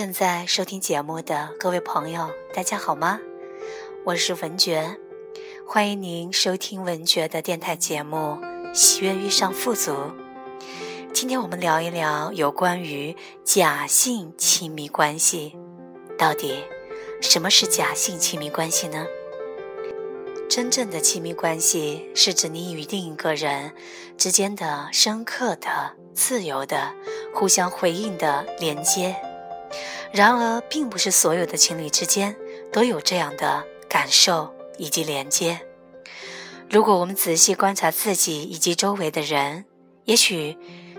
正在收听节目的各位朋友，大家好吗？我是文觉，欢迎您收听文觉的电台节目《喜悦遇上富足》。今天我们聊一聊有关于假性亲密关系，到底什么是假性亲密关系呢？真正的亲密关系是指你与另一个人之间的深刻的、自由的、互相回应的连接。然而，并不是所有的情侣之间都有这样的感受以及连接。如果我们仔细观察自己以及周围的人，也许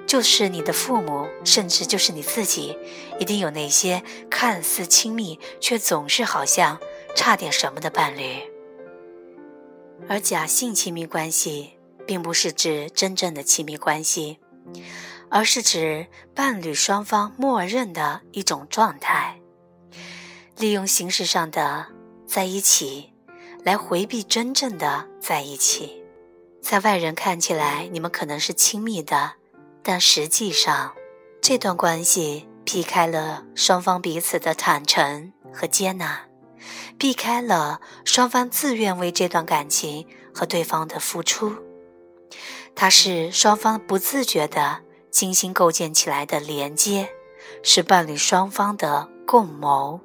就是你的父母，甚至就是你自己，一定有那些看似亲密却总是好像差点什么的伴侣。而假性亲密关系，并不是指真正的亲密关系。而是指伴侣双方默认的一种状态，利用形式上的在一起，来回避真正的在一起。在外人看起来，你们可能是亲密的，但实际上，这段关系避开了双方彼此的坦诚和接纳，避开了双方自愿为这段感情和对方的付出。它是双方不自觉的。精心构建起来的连接，是伴侣双方的共谋。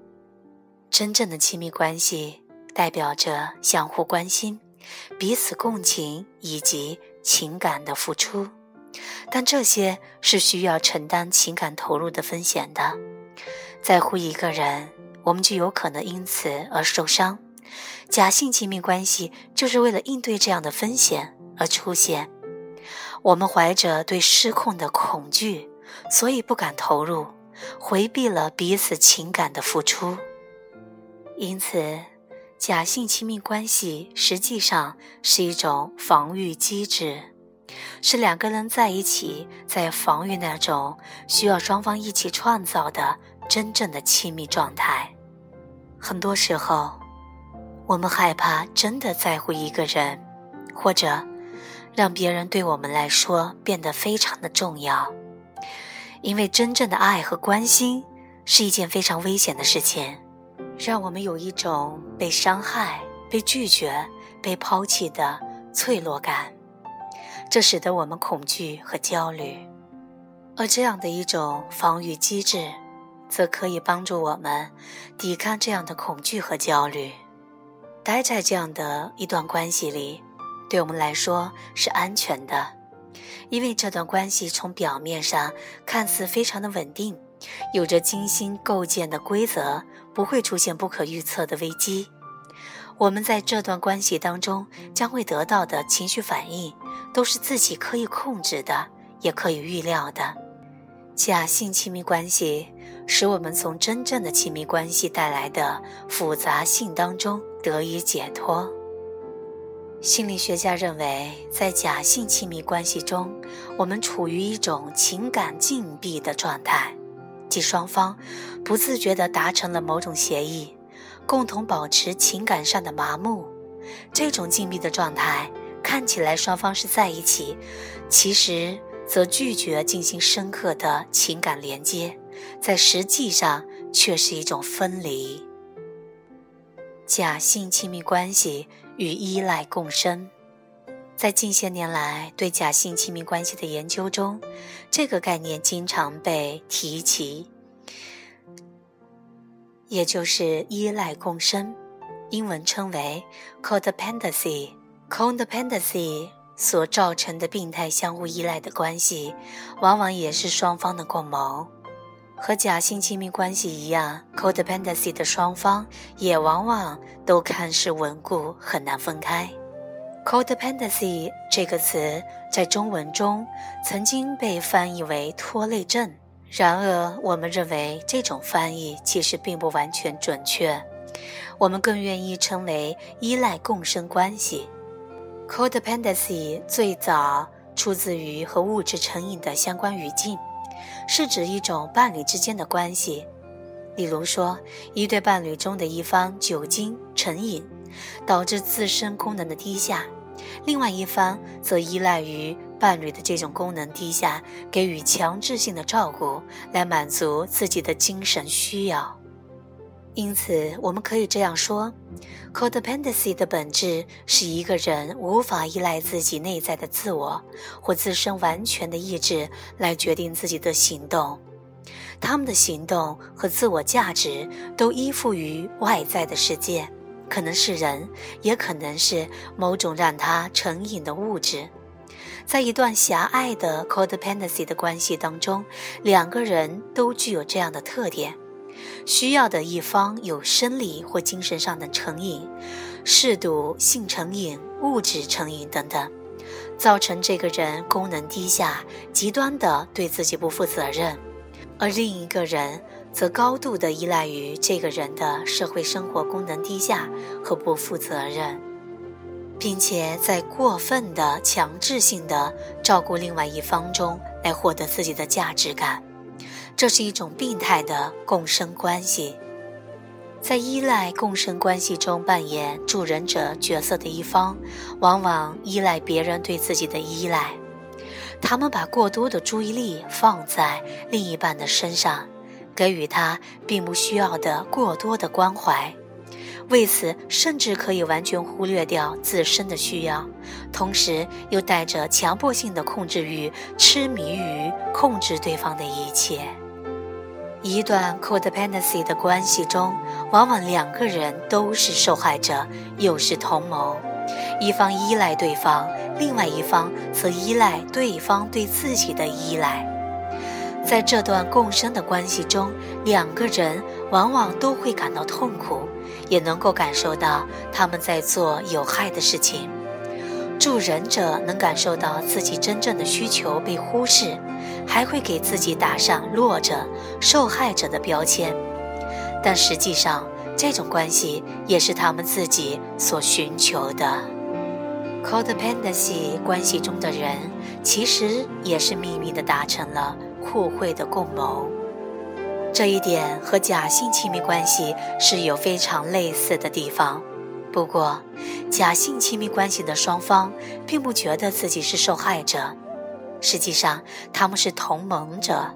真正的亲密关系代表着相互关心、彼此共情以及情感的付出，但这些是需要承担情感投入的风险的。在乎一个人，我们就有可能因此而受伤。假性亲密关系就是为了应对这样的风险而出现。我们怀着对失控的恐惧，所以不敢投入，回避了彼此情感的付出。因此，假性亲密关系实际上是一种防御机制，是两个人在一起在防御那种需要双方一起创造的真正的亲密状态。很多时候，我们害怕真的在乎一个人，或者。让别人对我们来说变得非常的重要，因为真正的爱和关心是一件非常危险的事情，让我们有一种被伤害、被拒绝、被抛弃的脆弱感，这使得我们恐惧和焦虑，而这样的一种防御机制，则可以帮助我们抵抗这样的恐惧和焦虑，待在这样的一段关系里。对我们来说是安全的，因为这段关系从表面上看似非常的稳定，有着精心构建的规则，不会出现不可预测的危机。我们在这段关系当中将会得到的情绪反应，都是自己可以控制的，也可以预料的。假性亲密关系使我们从真正的亲密关系带来的复杂性当中得以解脱。心理学家认为，在假性亲密关系中，我们处于一种情感禁闭的状态，即双方不自觉地达成了某种协议，共同保持情感上的麻木。这种禁闭的状态看起来双方是在一起，其实则拒绝进行深刻的情感连接，在实际上却是一种分离。假性亲密关系。与依赖共生，在近些年来对假性亲密关系的研究中，这个概念经常被提及，也就是依赖共生，英文称为 codependency。codependency 所造成的病态相互依赖的关系，往往也是双方的共谋。和假性亲密关系一样，codependency 的双方也往往都看似稳固，很难分开。codependency 这个词在中文中曾经被翻译为拖累症，然而我们认为这种翻译其实并不完全准确，我们更愿意称为依赖共生关系。codependency 最早出自于和物质成瘾的相关语境。是指一种伴侣之间的关系，例如说，一对伴侣中的一方酒精成瘾，导致自身功能的低下，另外一方则依赖于伴侣的这种功能低下，给予强制性的照顾，来满足自己的精神需要。因此，我们可以这样说：codependency 的本质是一个人无法依赖自己内在的自我或自身完全的意志来决定自己的行动。他们的行动和自我价值都依附于外在的世界，可能是人，也可能是某种让他成瘾的物质。在一段狭隘的 codependency 的关系当中，两个人都具有这样的特点。需要的一方有生理或精神上的成瘾、嗜赌、性成瘾、物质成瘾等等，造成这个人功能低下，极端的对自己不负责任；而另一个人则高度的依赖于这个人的社会生活功能低下和不负责任，并且在过分的强制性的照顾另外一方中来获得自己的价值感。这是一种病态的共生关系，在依赖共生关系中扮演助人者角色的一方，往往依赖别人对自己的依赖。他们把过多的注意力放在另一半的身上，给予他并不需要的过多的关怀，为此甚至可以完全忽略掉自身的需要，同时又带着强迫性的控制欲，痴迷于控制对方的一切。一段 codependency 的关系中，往往两个人都是受害者，又是同谋。一方依赖对方，另外一方则依赖对方对自己的依赖。在这段共生的关系中，两个人往往都会感到痛苦，也能够感受到他们在做有害的事情。助人者能感受到自己真正的需求被忽视，还会给自己打上弱者、受害者的标签。但实际上，这种关系也是他们自己所寻求的。Codependency 关系中的人，其实也是秘密地达成了互惠的共谋。这一点和假性亲密关系是有非常类似的地方。不过，假性亲密关系的双方并不觉得自己是受害者，实际上他们是同盟者。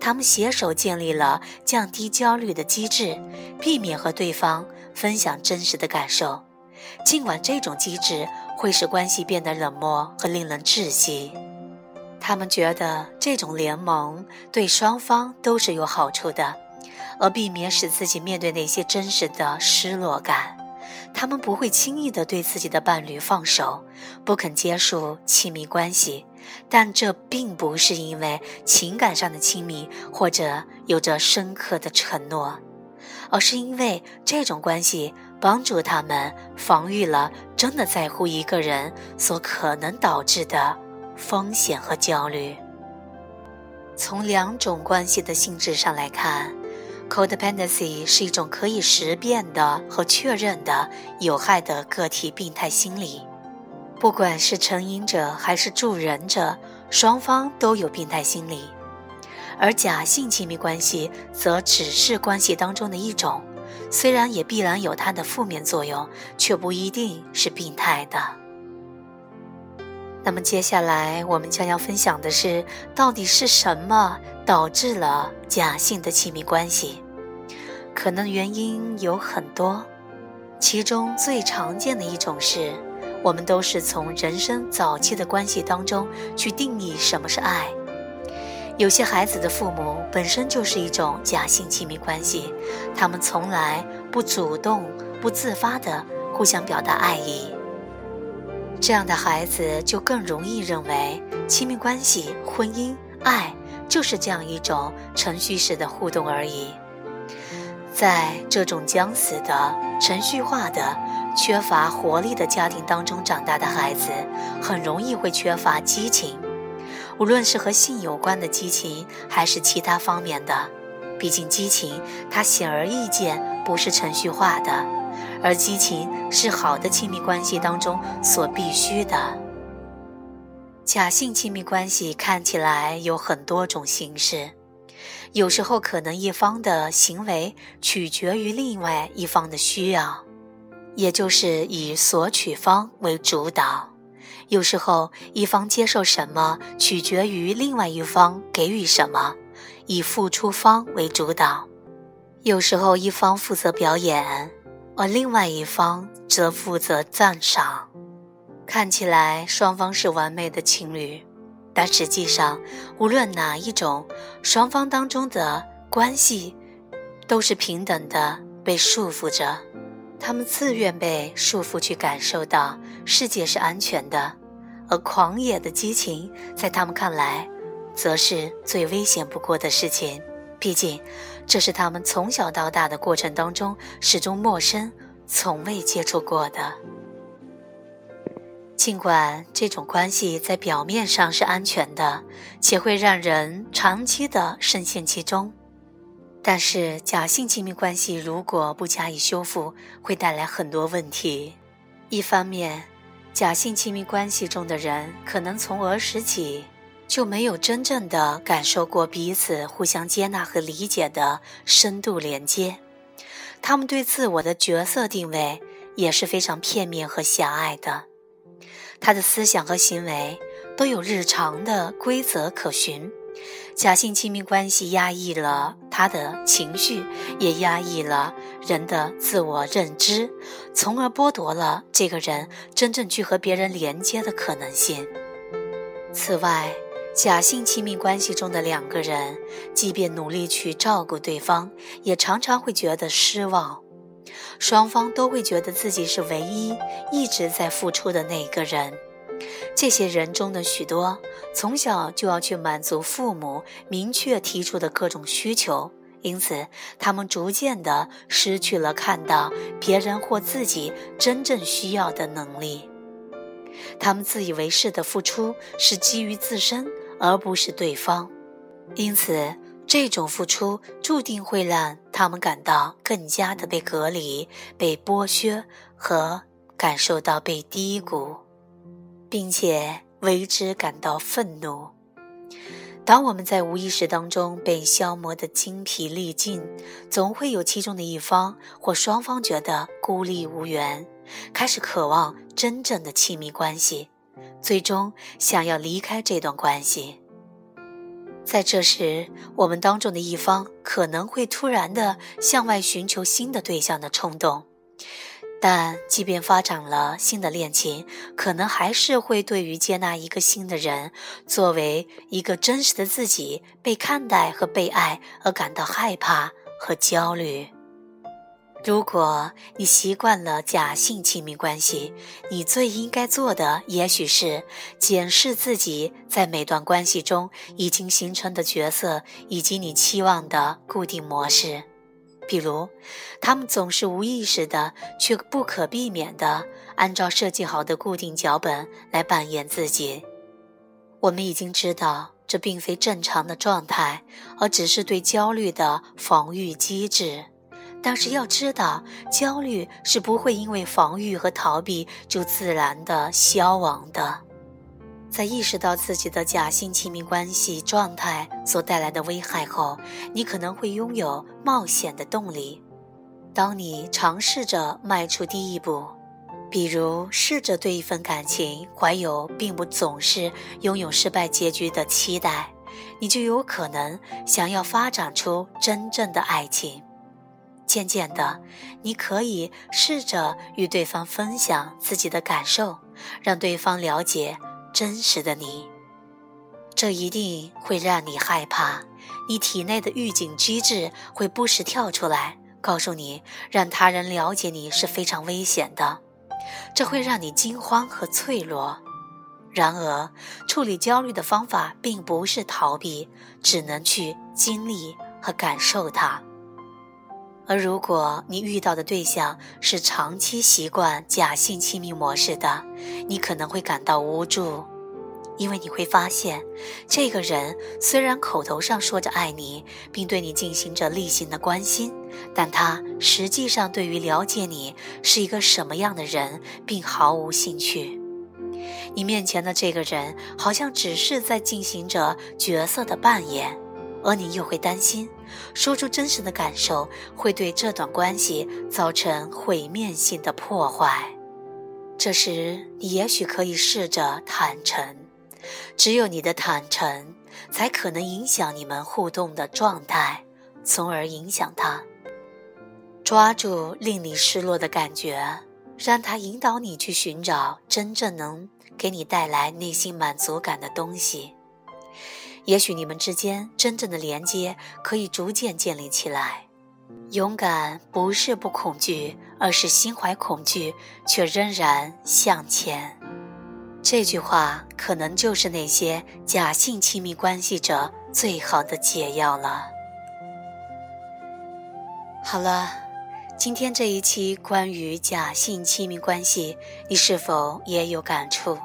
他们携手建立了降低焦虑的机制，避免和对方分享真实的感受，尽管这种机制会使关系变得冷漠和令人窒息。他们觉得这种联盟对双方都是有好处的，而避免使自己面对那些真实的失落感。他们不会轻易地对自己的伴侣放手，不肯结束亲密关系，但这并不是因为情感上的亲密或者有着深刻的承诺，而是因为这种关系帮助他们防御了真的在乎一个人所可能导致的风险和焦虑。从两种关系的性质上来看。Codependency 是一种可以识别的和确认的有害的个体病态心理，不管是成瘾者还是助人者，双方都有病态心理。而假性亲密关系则只是关系当中的一种，虽然也必然有它的负面作用，却不一定是病态的。那么接下来我们将要分享的是，到底是什么？导致了假性的亲密关系，可能原因有很多，其中最常见的一种是，我们都是从人生早期的关系当中去定义什么是爱。有些孩子的父母本身就是一种假性亲密关系，他们从来不主动、不自发的互相表达爱意，这样的孩子就更容易认为亲密关系、婚姻、爱。就是这样一种程序式的互动而已。在这种将死的、程序化的、缺乏活力的家庭当中长大的孩子，很容易会缺乏激情，无论是和性有关的激情，还是其他方面的。毕竟，激情它显而易见不是程序化的，而激情是好的亲密关系当中所必须的。假性亲密关系看起来有很多种形式，有时候可能一方的行为取决于另外一方的需要，也就是以索取方为主导；有时候，一方接受什么，取决于另外一方给予什么，以付出方为主导。有时候，一方负责表演，而另外一方则负责赞赏。看起来双方是完美的情侣，但实际上，无论哪一种，双方当中的关系都是平等的，被束缚着。他们自愿被束缚，去感受到世界是安全的，而狂野的激情在他们看来，则是最危险不过的事情。毕竟，这是他们从小到大的过程当中始终陌生、从未接触过的。尽管这种关系在表面上是安全的，且会让人长期的深陷其中。但是，假性亲密关系如果不加以修复，会带来很多问题。一方面，假性亲密关系中的人可能从儿时起就没有真正的感受过彼此互相接纳和理解的深度连接，他们对自我的角色定位也是非常片面和狭隘的。他的思想和行为都有日常的规则可循。假性亲密关系压抑了他的情绪，也压抑了人的自我认知，从而剥夺了这个人真正去和别人连接的可能性。此外，假性亲密关系中的两个人，即便努力去照顾对方，也常常会觉得失望。双方都会觉得自己是唯一一直在付出的那个人。这些人中的许多，从小就要去满足父母明确提出的各种需求，因此他们逐渐的失去了看到别人或自己真正需要的能力。他们自以为是的付出是基于自身，而不是对方，因此这种付出注定会让他们感到更加的被隔离、被剥削和感受到被低估。并且为之感到愤怒。当我们在无意识当中被消磨得精疲力尽，总会有其中的一方或双方觉得孤立无援，开始渴望真正的亲密关系，最终想要离开这段关系。在这时，我们当中的一方可能会突然的向外寻求新的对象的冲动。但即便发展了新的恋情，可能还是会对于接纳一个新的人作为一个真实的自己被看待和被爱而感到害怕和焦虑。如果你习惯了假性亲密关系，你最应该做的也许是检视自己在每段关系中已经形成的角色以及你期望的固定模式。比如，他们总是无意识的，却不可避免的按照设计好的固定脚本来扮演自己。我们已经知道，这并非正常的状态，而只是对焦虑的防御机制。但是要知道，焦虑是不会因为防御和逃避就自然的消亡的。在意识到自己的假性亲密关系状态所带来的危害后，你可能会拥有冒险的动力。当你尝试着迈出第一步，比如试着对一份感情怀有并不总是拥有失败结局的期待，你就有可能想要发展出真正的爱情。渐渐的，你可以试着与对方分享自己的感受，让对方了解。真实的你，这一定会让你害怕。你体内的预警机制会不时跳出来，告诉你让他人了解你是非常危险的，这会让你惊慌和脆弱。然而，处理焦虑的方法并不是逃避，只能去经历和感受它。而如果你遇到的对象是长期习惯假性亲密模式的，你可能会感到无助，因为你会发现，这个人虽然口头上说着爱你，并对你进行着例行的关心，但他实际上对于了解你是一个什么样的人，并毫无兴趣。你面前的这个人好像只是在进行着角色的扮演。而你又会担心，说出真实的感受会对这段关系造成毁灭性的破坏。这时，你也许可以试着坦诚，只有你的坦诚，才可能影响你们互动的状态，从而影响他。抓住令你失落的感觉，让他引导你去寻找真正能给你带来内心满足感的东西。也许你们之间真正的连接可以逐渐建立起来。勇敢不是不恐惧，而是心怀恐惧却仍然向前。这句话可能就是那些假性亲密关系者最好的解药了。好了，今天这一期关于假性亲密关系，你是否也有感触？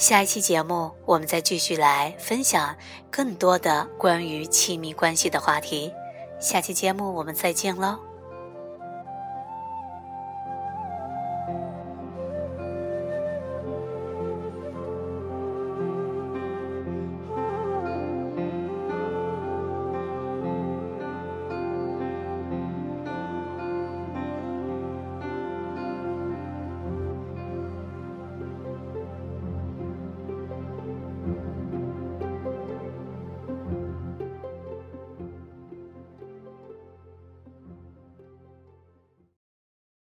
下一期节目我们再继续来分享更多的关于亲密关系的话题。下期节目我们再见喽。